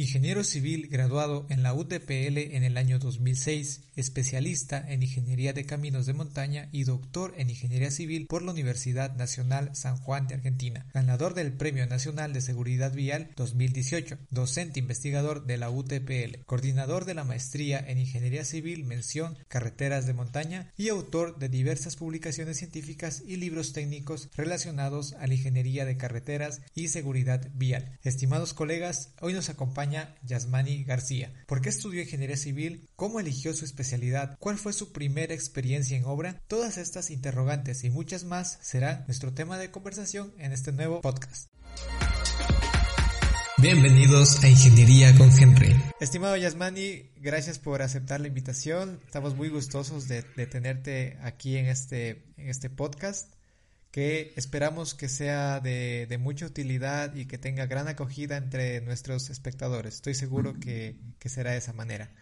Ingeniero civil graduado en la UTPL en el año 2006, especialista en Ingeniería de Caminos de Montaña y doctor en Ingeniería Civil por la Universidad Nacional San Juan de Argentina, ganador del Premio Nacional de Seguridad Vial 2018, docente investigador de la UTPL, coordinador de la Maestría en Ingeniería Civil mención Carreteras de Montaña y autor de diversas publicaciones científicas y libros técnicos relacionados a la ingeniería de carreteras y seguridad vial. Estimados colegas, hoy nos acompaña Yasmani García. ¿Por qué estudió ingeniería civil? ¿Cómo eligió su especialidad? ¿Cuál fue su primera experiencia en obra? Todas estas interrogantes y muchas más serán nuestro tema de conversación en este nuevo podcast. Bienvenidos a Ingeniería con Henry. Estimado Yasmani, gracias por aceptar la invitación. Estamos muy gustosos de, de tenerte aquí en este, en este podcast que esperamos que sea de, de, mucha utilidad y que tenga gran acogida entre nuestros espectadores. Estoy seguro que, que, será de esa manera.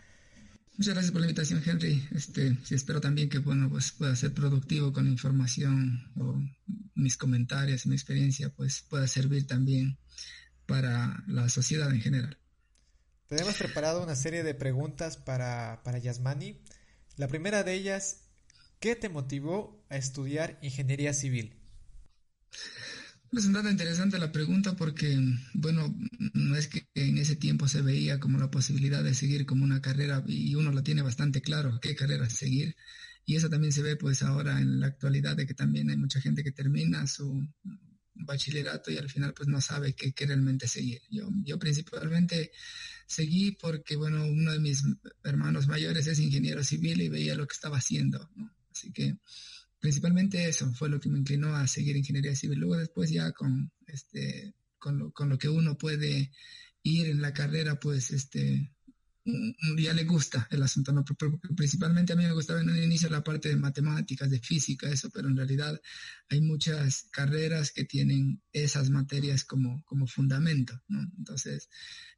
Muchas gracias por la invitación, Henry. Este, sí, espero también que bueno, pues pueda ser productivo con la información o mis comentarios, mi experiencia, pues pueda servir también para la sociedad en general. Tenemos preparado una serie de preguntas para, para Yasmani. La primera de ellas, ¿qué te motivó a estudiar ingeniería civil? Es un dato interesante la pregunta porque, bueno, no es que en ese tiempo se veía como la posibilidad de seguir como una carrera y uno la tiene bastante claro qué carrera seguir. Y eso también se ve pues ahora en la actualidad de que también hay mucha gente que termina su bachillerato y al final pues no sabe qué, qué realmente seguir. Yo, yo principalmente seguí porque, bueno, uno de mis hermanos mayores es ingeniero civil y veía lo que estaba haciendo, ¿no? Así que principalmente eso fue lo que me inclinó a seguir ingeniería civil. Luego después ya con este con lo, con lo que uno puede ir en la carrera, pues este ya le gusta el asunto, ¿no? principalmente a mí me gustaba en un inicio la parte de matemáticas, de física, eso, pero en realidad hay muchas carreras que tienen esas materias como, como fundamento, ¿no? Entonces,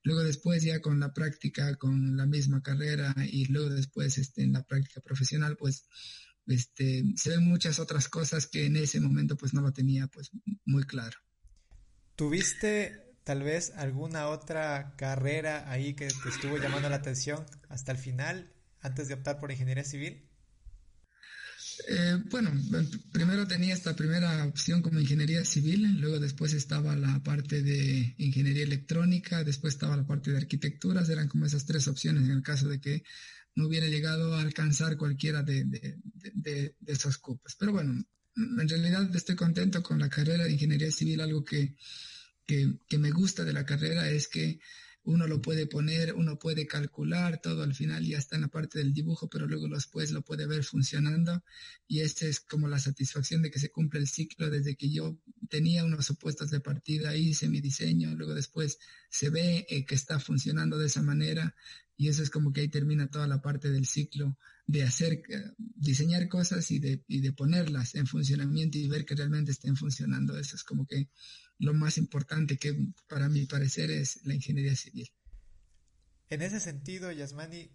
luego después ya con la práctica, con la misma carrera y luego después este, en la práctica profesional, pues este, se ven muchas otras cosas que en ese momento pues no lo tenía pues muy claro. ¿Tuviste tal vez alguna otra carrera ahí que te estuvo llamando la atención hasta el final antes de optar por ingeniería civil? Eh, bueno, primero tenía esta primera opción como ingeniería civil, luego después estaba la parte de ingeniería electrónica, después estaba la parte de arquitecturas, eran como esas tres opciones en el caso de que no hubiera llegado a alcanzar cualquiera de, de, esos cupos. Pero bueno, en realidad estoy contento con la carrera de ingeniería civil. Algo que, que, me gusta de la carrera es que uno lo puede poner, uno puede calcular, todo al final ya está en la parte del dibujo, pero luego después lo puede ver funcionando. Y esta es como la satisfacción de que se cumple el ciclo desde que yo tenía unos supuestos de partida, hice mi diseño, luego después se ve eh, que está funcionando de esa manera. Y eso es como que ahí termina toda la parte del ciclo de hacer, eh, diseñar cosas y de, y de ponerlas en funcionamiento y ver que realmente estén funcionando. Eso es como que lo más importante que para mi parecer es la ingeniería civil. En ese sentido, Yasmani,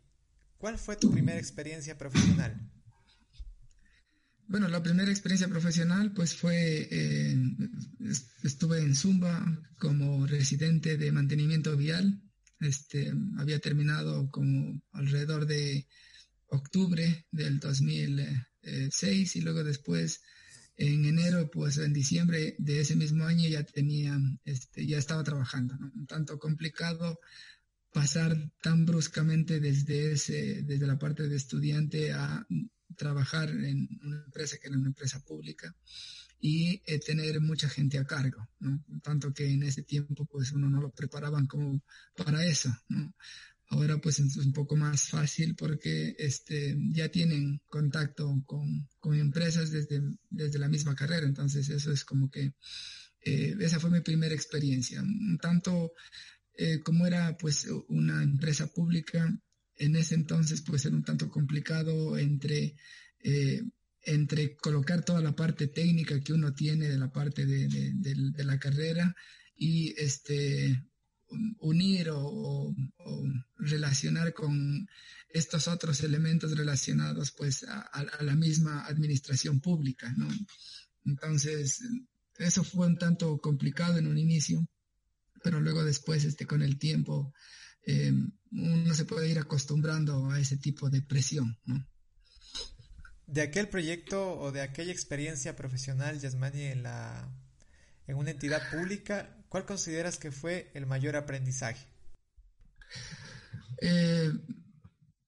¿cuál fue tu primera experiencia profesional? Bueno, la primera experiencia profesional pues fue, eh, estuve en Zumba como residente de mantenimiento vial. Este, había terminado como alrededor de octubre del 2006 y luego después en enero, pues en diciembre de ese mismo año ya tenía, este, ya estaba trabajando, ¿no? Un tanto complicado pasar tan bruscamente desde ese, desde la parte de estudiante a trabajar en una empresa que era una empresa pública y eh, tener mucha gente a cargo, ¿no? Tanto que en ese tiempo pues uno no lo preparaban como para eso, ¿no? Ahora pues es un poco más fácil porque este, ya tienen contacto con, con empresas desde, desde la misma carrera, entonces eso es como que eh, esa fue mi primera experiencia. Tanto eh, como era pues una empresa pública, en ese entonces pues era un tanto complicado entre, eh, entre colocar toda la parte técnica que uno tiene de la parte de, de, la carrera y este unir o, relacionar con estos otros elementos relacionados pues a, la misma administración pública, ¿no? Entonces, eso fue un tanto complicado en un inicio, pero luego después, este, con el tiempo, eh, uno se puede ir acostumbrando a ese tipo de presión. De aquel proyecto o de aquella experiencia profesional, Yasmani, en la en una entidad pública, ¿cuál consideras que fue el mayor aprendizaje? Eh,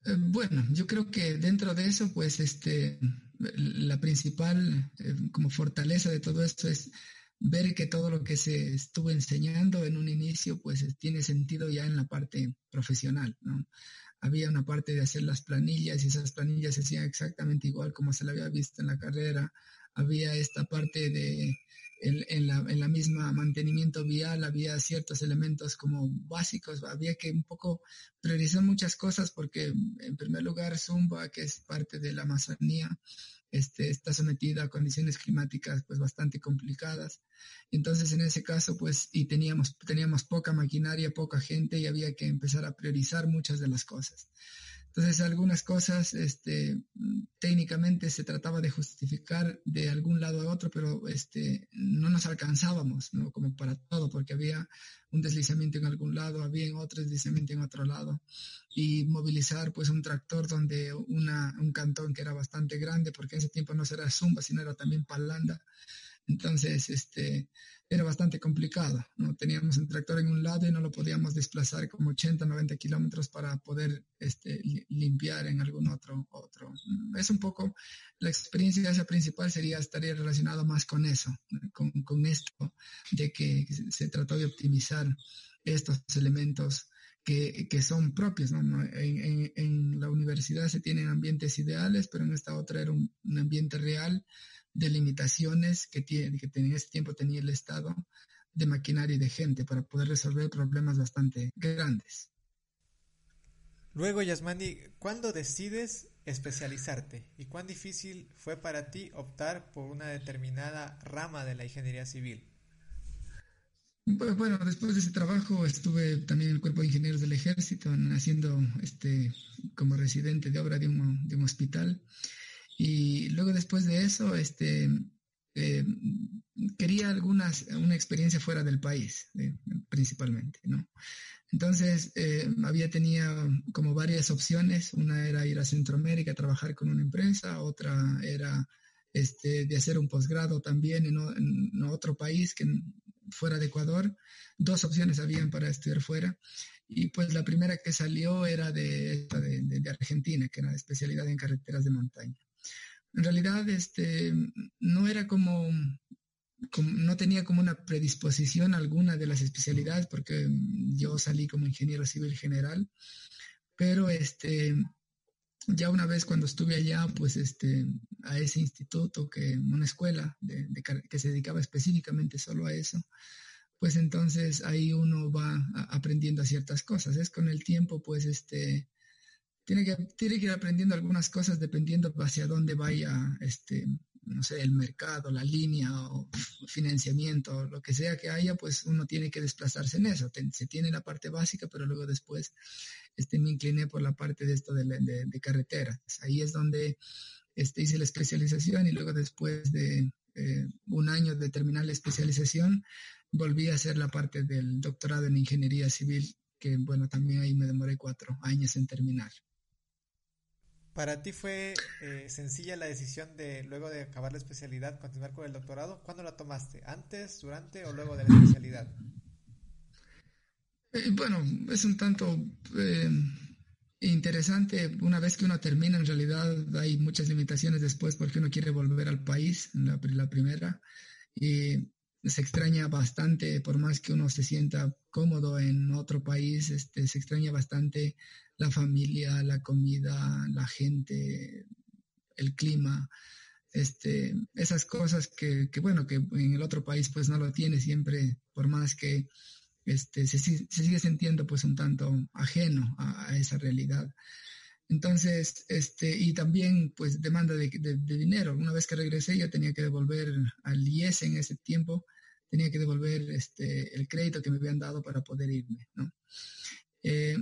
eh, bueno, yo creo que dentro de eso, pues, este, la principal como fortaleza de todo esto es ver que todo lo que se estuvo enseñando en un inicio, pues tiene sentido ya en la parte profesional, ¿no? Había una parte de hacer las planillas y esas planillas se hacían exactamente igual como se la había visto en la carrera. Había esta parte de, en, la, misma mantenimiento vial, había ciertos elementos como básicos, había que un poco priorizar muchas cosas porque en primer lugar Zumba, que es parte de la Amazonía, este, está sometida a condiciones climáticas pues bastante complicadas. Entonces en ese caso pues y teníamos, teníamos poca maquinaria, poca gente y había que empezar a priorizar muchas de las cosas. Entonces, algunas cosas, este, técnicamente se trataba de justificar de algún lado a otro, pero este, no nos alcanzábamos, ¿no? Como para todo, porque había un deslizamiento en algún lado, había otro deslizamiento en otro lado. Y movilizar, pues, un tractor donde una, un cantón que era bastante grande, porque en ese tiempo no era Zumba, sino era también Palanda. Entonces, este, era bastante complicado, ¿no? Teníamos un tractor en un lado y no lo podíamos desplazar como 80, 90 kilómetros para poder este, limpiar en algún otro, otro. Es un poco, la experiencia esa principal sería, estaría relacionado más con eso, con, con esto de que se trató de optimizar estos elementos que, que, son propios. ¿no? En, en, la universidad se tienen ambientes ideales, pero en esta otra era un ambiente real de limitaciones que, tiene, que en ese tiempo tenía el Estado de maquinaria y de gente para poder resolver problemas bastante grandes. Luego, Yasmani, ¿cuándo decides especializarte y cuán difícil fue para ti optar por una determinada rama de la ingeniería civil? Bueno, después de ese trabajo estuve también en el cuerpo de ingenieros del ejército, haciendo este como residente de obra de un, de un hospital y luego después de eso, este, eh, quería algunas, una experiencia fuera del país, eh, principalmente, ¿no? Entonces, eh, había tenido como varias opciones. Una era ir a Centroamérica a trabajar con una empresa, otra era este, de hacer un posgrado también en, otro país que fuera de Ecuador. Dos opciones habían para estudiar fuera. Y pues la primera que salió era de, de, de Argentina, que era especialidad en carreteras de montaña en realidad este, no era como, no tenía como una predisposición alguna de las especialidades porque yo salí como ingeniero civil general, pero este, ya una vez cuando estuve allá, pues este, a ese instituto, que una escuela que se dedicaba específicamente solo a eso, pues entonces ahí uno va aprendiendo ciertas cosas. Es con el tiempo, pues este, tiene que, ir aprendiendo algunas cosas dependiendo hacia dónde vaya, este, no sé, el mercado, la línea o financiamiento, lo que sea que haya, pues uno tiene que desplazarse en eso. Se tiene la parte básica, pero luego después este, me incliné por la parte de esto de, de, carreteras. Ahí es donde este, hice la especialización y luego después de eh, un año de terminar la especialización, volví a hacer la parte del doctorado en ingeniería civil, que bueno, también ahí me demoré cuatro años en terminar. ¿Para ti fue eh, sencilla la decisión de, luego de acabar la especialidad, continuar con el doctorado? ¿Cuándo la tomaste? ¿Antes, durante o luego de la especialidad? Eh, bueno, es un tanto eh, interesante. Una vez que uno termina, en realidad hay muchas limitaciones después porque uno quiere volver al país, la, la primera. Y se extraña bastante, por más que uno se sienta cómodo en otro país, este, se extraña bastante la familia, la comida, la gente, el clima, este, esas cosas que, bueno, que en el otro país pues no lo tiene siempre, por más que este, se, sigue sintiendo pues un tanto ajeno a, esa realidad. Entonces, este, y también pues demanda de, dinero. Una vez que regresé yo tenía que devolver al IES en ese tiempo, tenía que devolver este, el crédito que me habían dado para poder irme, ¿no? Eh,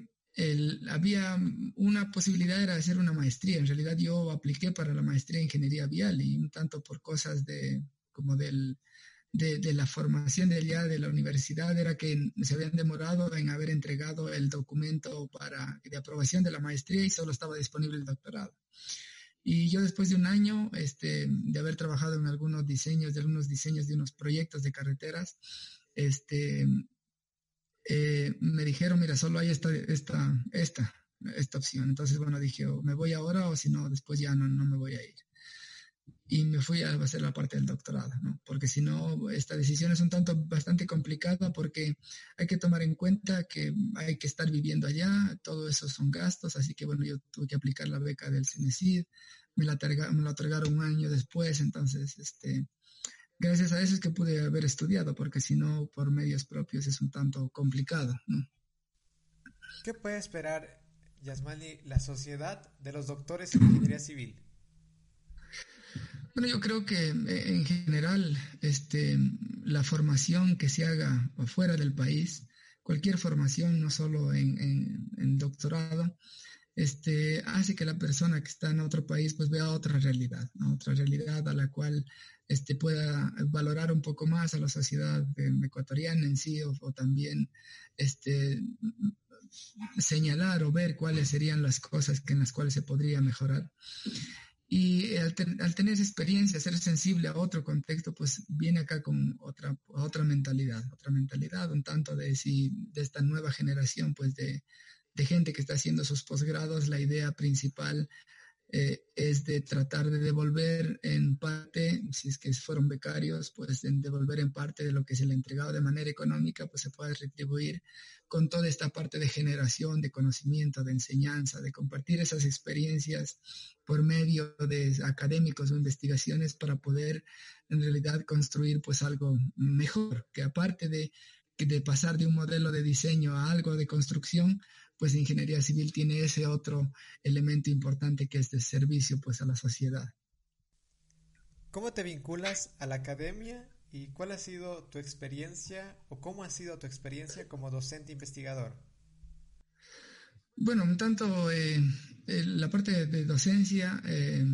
había una posibilidad era hacer una maestría. En realidad yo apliqué para la maestría en ingeniería vial y un tanto por cosas de como del de, la formación de allá de la universidad era que se habían demorado en haber entregado el documento para de aprobación de la maestría y solo estaba disponible el doctorado. Y yo después de un año este, de haber trabajado en algunos diseños, de algunos diseños de unos proyectos de carreteras, este, eh, me dijeron, mira, solo hay esta, esta, esta, esta opción. Entonces, bueno, dije, me voy ahora o si no, después ya no, no me voy a ir y me fui a hacer la parte del doctorado, ¿no? Porque si no, esta decisión es un tanto bastante complicada porque hay que tomar en cuenta que hay que estar viviendo allá, todo eso son gastos, así que bueno, yo tuve que aplicar la beca del CINESID, me la, me la otorgaron un año después, entonces, este, gracias a eso es que pude haber estudiado, porque si no, por medios propios es un tanto complicado, ¿no? ¿Qué puede esperar, Yasmali, la sociedad de los doctores en ingeniería civil? Bueno, yo creo que eh, en general este, la formación que se haga afuera del país, cualquier formación, no solo en, doctorado, este, hace que la persona que está en otro país pues vea otra realidad, otra realidad a la cual este, pueda valorar un poco más a la sociedad ecuatoriana en sí o, o también este, señalar o ver cuáles serían las cosas que en las cuales se podría mejorar. Y al, tener esa experiencia, ser sensible a otro contexto, pues viene acá con otra, otra mentalidad, otra mentalidad, un tanto de, si, de esta nueva generación, pues de, de gente que está haciendo sus posgrados, la idea principal eh, es de tratar de devolver en parte, si es que fueron becarios, pues devolver en parte de lo que se le entregado de manera económica, pues se puede retribuir con toda esta parte de generación, de conocimiento, de enseñanza, de compartir esas experiencias por medio de académicos o investigaciones para poder en realidad construir pues algo mejor, que aparte de, de pasar de un modelo de diseño a algo de construcción, pues ingeniería civil tiene ese otro elemento importante que es de servicio pues a la sociedad. ¿Cómo te vinculas a la academia y cuál ha sido tu experiencia o cómo ha sido tu experiencia como docente investigador? Bueno, un tanto eh, la parte de docencia eh,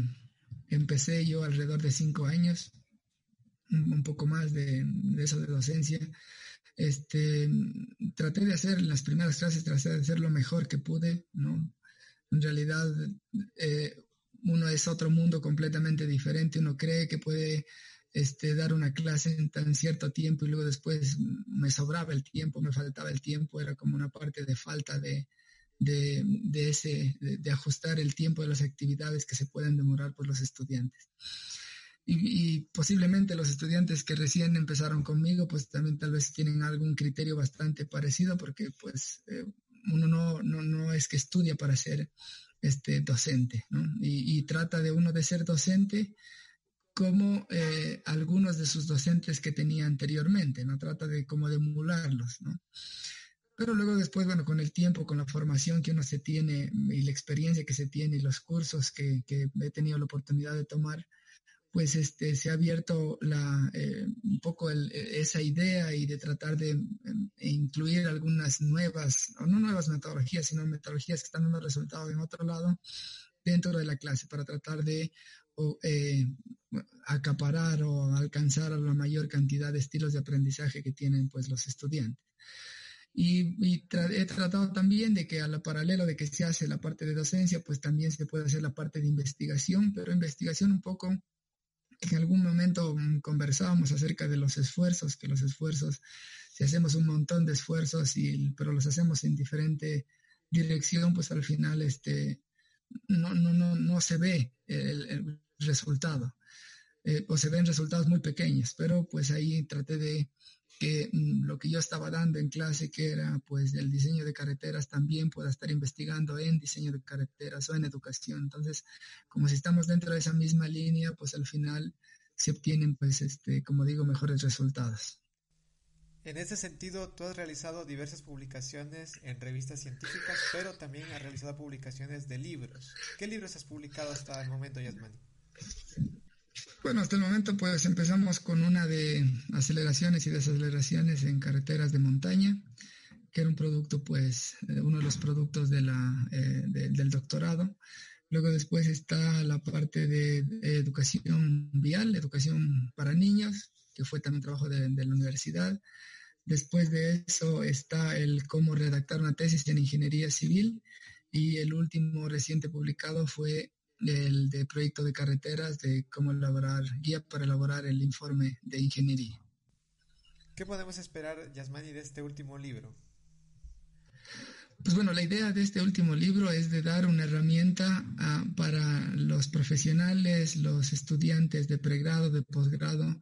empecé yo alrededor de cinco años, un, poco más de, de eso de docencia este, traté de hacer las primeras clases, traté de hacer lo mejor que pude, ¿no? En realidad, eh, uno es otro mundo completamente diferente, uno cree que puede este, dar una clase en tan cierto tiempo y luego después me sobraba el tiempo, me faltaba el tiempo, era como una parte de falta de, de, de ese, de, ajustar el tiempo de las actividades que se pueden demorar por los estudiantes y, posiblemente los estudiantes que recién empezaron conmigo, pues también tal vez tienen algún criterio bastante parecido, porque pues eh, uno no, no, no, es que estudia para ser este, docente, ¿no? Y, trata de uno de ser docente como eh, algunos de sus docentes que tenía anteriormente, ¿no? Trata de como de emularlos, ¿no? Pero luego después, bueno, con el tiempo, con la formación que uno se tiene y la experiencia que se tiene y los cursos que, que he tenido la oportunidad de tomar, pues este, se ha abierto la, eh, un poco esa idea y de tratar de em, incluir algunas nuevas, o no nuevas metodologías, sino metodologías que están dando resultados en otro lado dentro de la clase para tratar de eh, acaparar o alcanzar a la mayor cantidad de estilos de aprendizaje que tienen pues los estudiantes. Y, he tratado también de que a la paralelo de que se hace la parte de docencia, pues también se puede hacer la parte de investigación, pero investigación un poco en algún momento mm, conversábamos acerca de los esfuerzos, que los esfuerzos, si hacemos un montón de esfuerzos, y, pero los hacemos en diferente dirección, pues al final este, no, no, no, no se ve el, resultado. Eh, o se ven resultados muy pequeños, pero pues ahí traté de que mm, lo que yo estaba dando en clase, que era pues el diseño de carreteras, también pueda estar investigando en diseño de carreteras o en educación. Entonces, como si estamos dentro de esa misma línea, pues al final se obtienen, pues, este, como digo, mejores resultados. En ese sentido, tú has realizado diversas publicaciones en revistas científicas, pero también has realizado publicaciones de libros. ¿Qué libros has publicado hasta el momento, Yasmani? Bueno, hasta el momento pues empezamos con una de aceleraciones y desaceleraciones en carreteras de montaña, que era un producto pues, eh, uno de los productos eh, del doctorado. Luego después está la parte de educación vial, educación para niños, que fue también trabajo de la universidad. Después de eso está el cómo redactar una tesis en ingeniería civil y el último reciente publicado fue el de proyecto de carreteras de cómo elaborar guía para elaborar el informe de ingeniería. ¿Qué podemos esperar, Yasmani, de este último libro? Pues bueno, la idea de este último libro es de dar una herramienta ah, para los profesionales, los estudiantes de pregrado, de posgrado,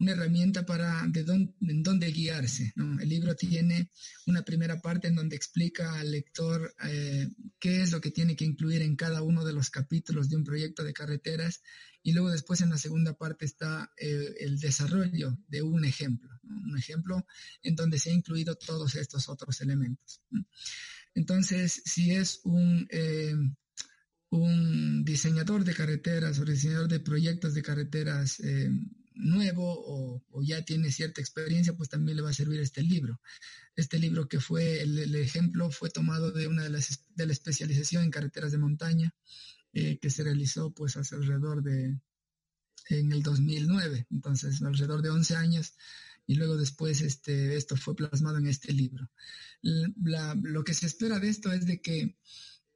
una herramienta para de dónde, en dónde guiarse. El libro tiene una primera parte en donde explica al lector eh, qué es lo que tiene que incluir en cada uno de los capítulos de un proyecto de carreteras y luego después en la segunda parte está eh, el desarrollo de un ejemplo, un ejemplo en donde se ha incluido todos estos otros elementos. Entonces, si es un... Eh, un diseñador de carreteras o diseñador de proyectos de carreteras nuevo o, ya tiene cierta experiencia, pues también le va a servir este libro. Este libro que fue, el, ejemplo fue tomado de una de las de la especialización en carreteras de montaña eh, que se realizó pues hace alrededor de, en el 2009, entonces alrededor de 11 años y luego después este, esto fue plasmado en este libro. lo que se espera de esto es de que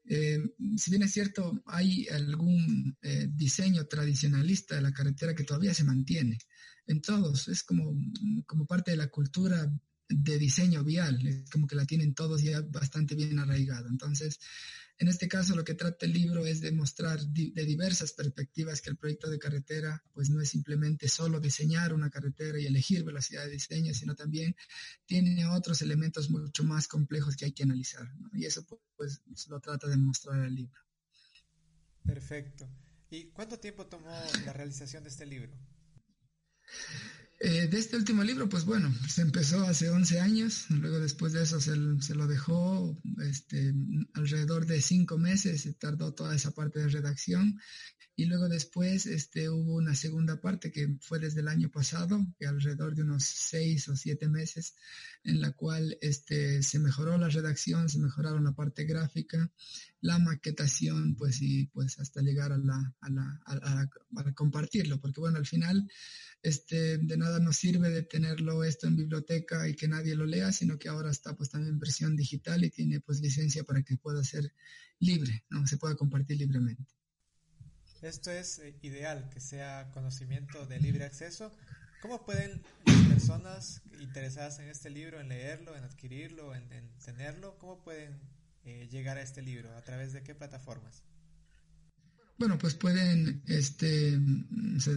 eh, si bien es cierto, hay algún eh, diseño tradicionalista de la carretera que todavía se mantiene en todos, es como, como parte de la cultura de diseño vial, es como que la tienen todos ya bastante bien arraigada. Entonces, en este caso, lo que trata el libro es demostrar de diversas perspectivas que el proyecto de carretera, pues no es simplemente solo diseñar una carretera y elegir velocidad de diseño, sino también tiene otros elementos mucho más complejos que hay que analizar. Y eso, pues, lo trata de mostrar el libro. Perfecto. ¿Y cuánto tiempo tomó la realización de este libro? Eh, de este último libro, pues bueno, se empezó hace 11 años, luego después de eso se, lo dejó este, alrededor de cinco meses, se tardó toda esa parte de redacción y luego después este, hubo una segunda parte que fue desde el año pasado, que alrededor de unos seis o siete meses, en la cual este, se mejoró la redacción, se mejoraron la parte gráfica, la maquetación, pues y pues hasta llegar a la, a la, a compartirlo, porque bueno, al final este, de nada nos sirve de tenerlo esto en biblioteca y que nadie lo lea, sino que ahora está pues también en versión digital y tiene pues licencia para que pueda ser libre, ¿no? Se pueda compartir libremente. Esto es eh, ideal, que sea conocimiento de libre acceso. ¿Cómo pueden las personas interesadas en este libro, en leerlo, en adquirirlo, en, tenerlo, cómo pueden eh, llegar a este libro? ¿A través de qué plataformas? Bueno, pues pueden este,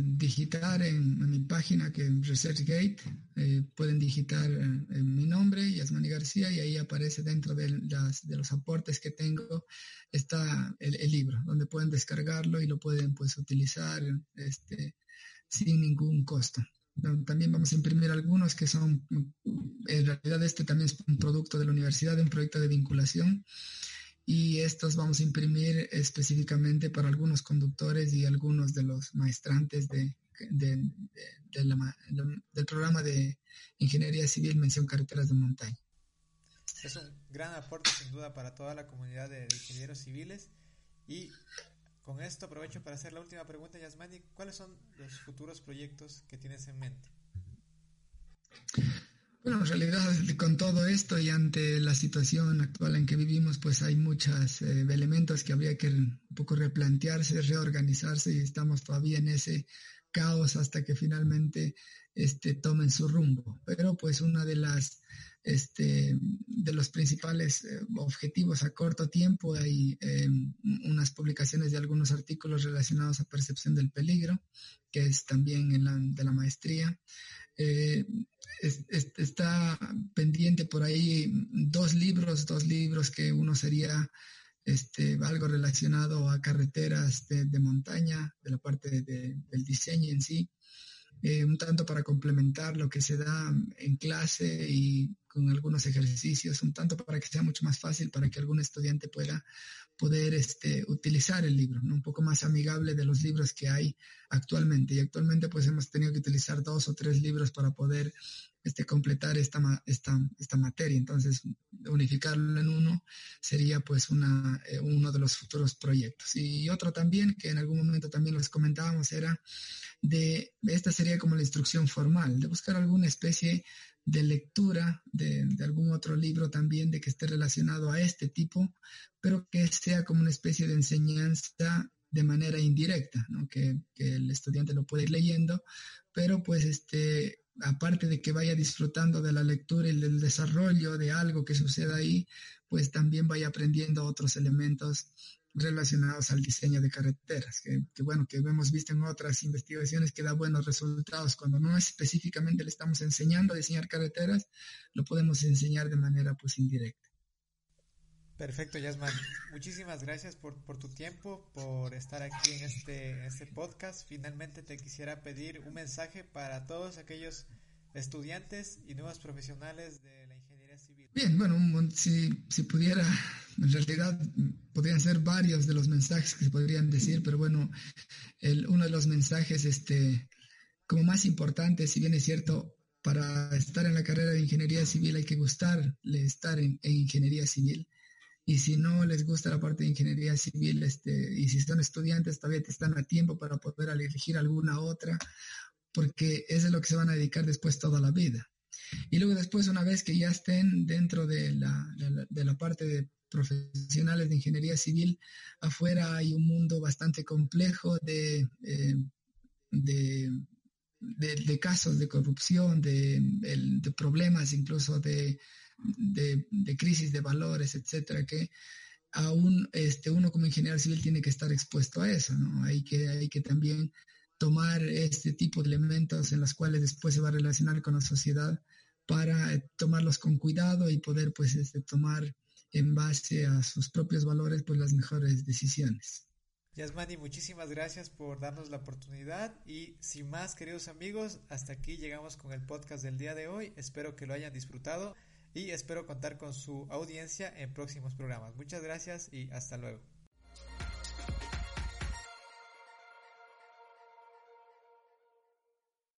digitar en, mi página que es ResearchGate, eh, pueden digitar en eh, mi nombre, Yasmani García, y ahí aparece dentro de, los aportes que tengo, está el, libro, donde pueden descargarlo y lo pueden pues utilizar este, sin ningún costo. También vamos a imprimir algunos que son, en realidad este también es un producto de la universidad, un proyecto de vinculación y estos vamos a imprimir específicamente para algunos conductores y algunos de los maestrantes de, del programa de Ingeniería Civil Mención Carreteras de Montaña. Es un gran aporte sin duda para toda la comunidad de, ingenieros civiles y con esto aprovecho para hacer la última pregunta, Yasmani. ¿Cuáles son los futuros proyectos que tienes en mente? Bueno, en realidad con todo esto y ante la situación actual en que vivimos, pues hay muchos eh, elementos que habría que un poco replantearse, reorganizarse y estamos todavía en ese caos hasta que finalmente este, tomen su rumbo. Pero pues una de las este, de los principales eh, objetivos a corto tiempo hay em, unas publicaciones de algunos artículos relacionados a percepción del peligro, que es también de la maestría. Eh, está pendiente por ahí dos libros, dos libros que uno sería este, algo relacionado a carreteras de, montaña, de la parte del diseño en sí, eh, un tanto para complementar lo que se da en clase y con algunos ejercicios, un tanto para que sea mucho más fácil para que algún estudiante pueda poder este, utilizar el libro, un poco más amigable de los libros que hay actualmente. Y actualmente pues hemos tenido que utilizar dos o tres libros para poder este, completar esta, esta, esta materia. Entonces, unificarlo en uno sería pues una, eh, uno de los futuros proyectos. Y otro también, que en algún momento también les comentábamos, era de, esta sería como la instrucción formal, de buscar alguna especie de lectura de, de, algún otro libro también de que esté relacionado a este tipo, pero que sea como una especie de enseñanza de manera indirecta, ¿no? que, que el estudiante lo puede ir leyendo, pero pues este aparte de que vaya disfrutando de la lectura y del desarrollo de algo que suceda ahí, pues también vaya aprendiendo otros elementos relacionados al diseño de carreteras, que, bueno, que hemos visto en otras investigaciones que da buenos resultados. Cuando no específicamente le estamos enseñando a diseñar carreteras, lo podemos enseñar de manera pues indirecta. Perfecto, Yasman. Muchísimas gracias por, tu tiempo, por estar aquí en este, este podcast. Finalmente te quisiera pedir un mensaje para todos aquellos estudiantes y nuevos profesionales de la ingeniería civil. Bien, bueno, si, si pudiera, en realidad podrían ser varios de los mensajes que se podrían decir, pero bueno, el, uno de los mensajes este, como más importante, si bien es cierto, para estar en la carrera de ingeniería civil hay que gustarle estar en ingeniería civil y si no les gusta la parte de ingeniería civil, este, y si son estudiantes, todavía están a tiempo para poder elegir alguna otra, porque es lo que se van a dedicar después toda la vida. Y luego después, una vez que ya estén dentro de la, de la, parte de profesionales de ingeniería civil, afuera hay un mundo bastante complejo de, eh, de, de, casos de corrupción, de, problemas incluso de de, crisis de valores, etcétera, que aún este, uno como ingeniero civil tiene que estar expuesto a eso, ¿no? Hay que, hay que también tomar este tipo de elementos en los cuales después se va a relacionar con la sociedad para eh, tomarlos con cuidado y poder pues este, tomar en base a sus propios valores pues las mejores decisiones. Yasmani, muchísimas gracias por darnos la oportunidad y sin más queridos amigos, hasta aquí llegamos con el podcast del día de hoy, espero que lo hayan disfrutado y espero contar con su audiencia en próximos programas. Muchas gracias y hasta luego.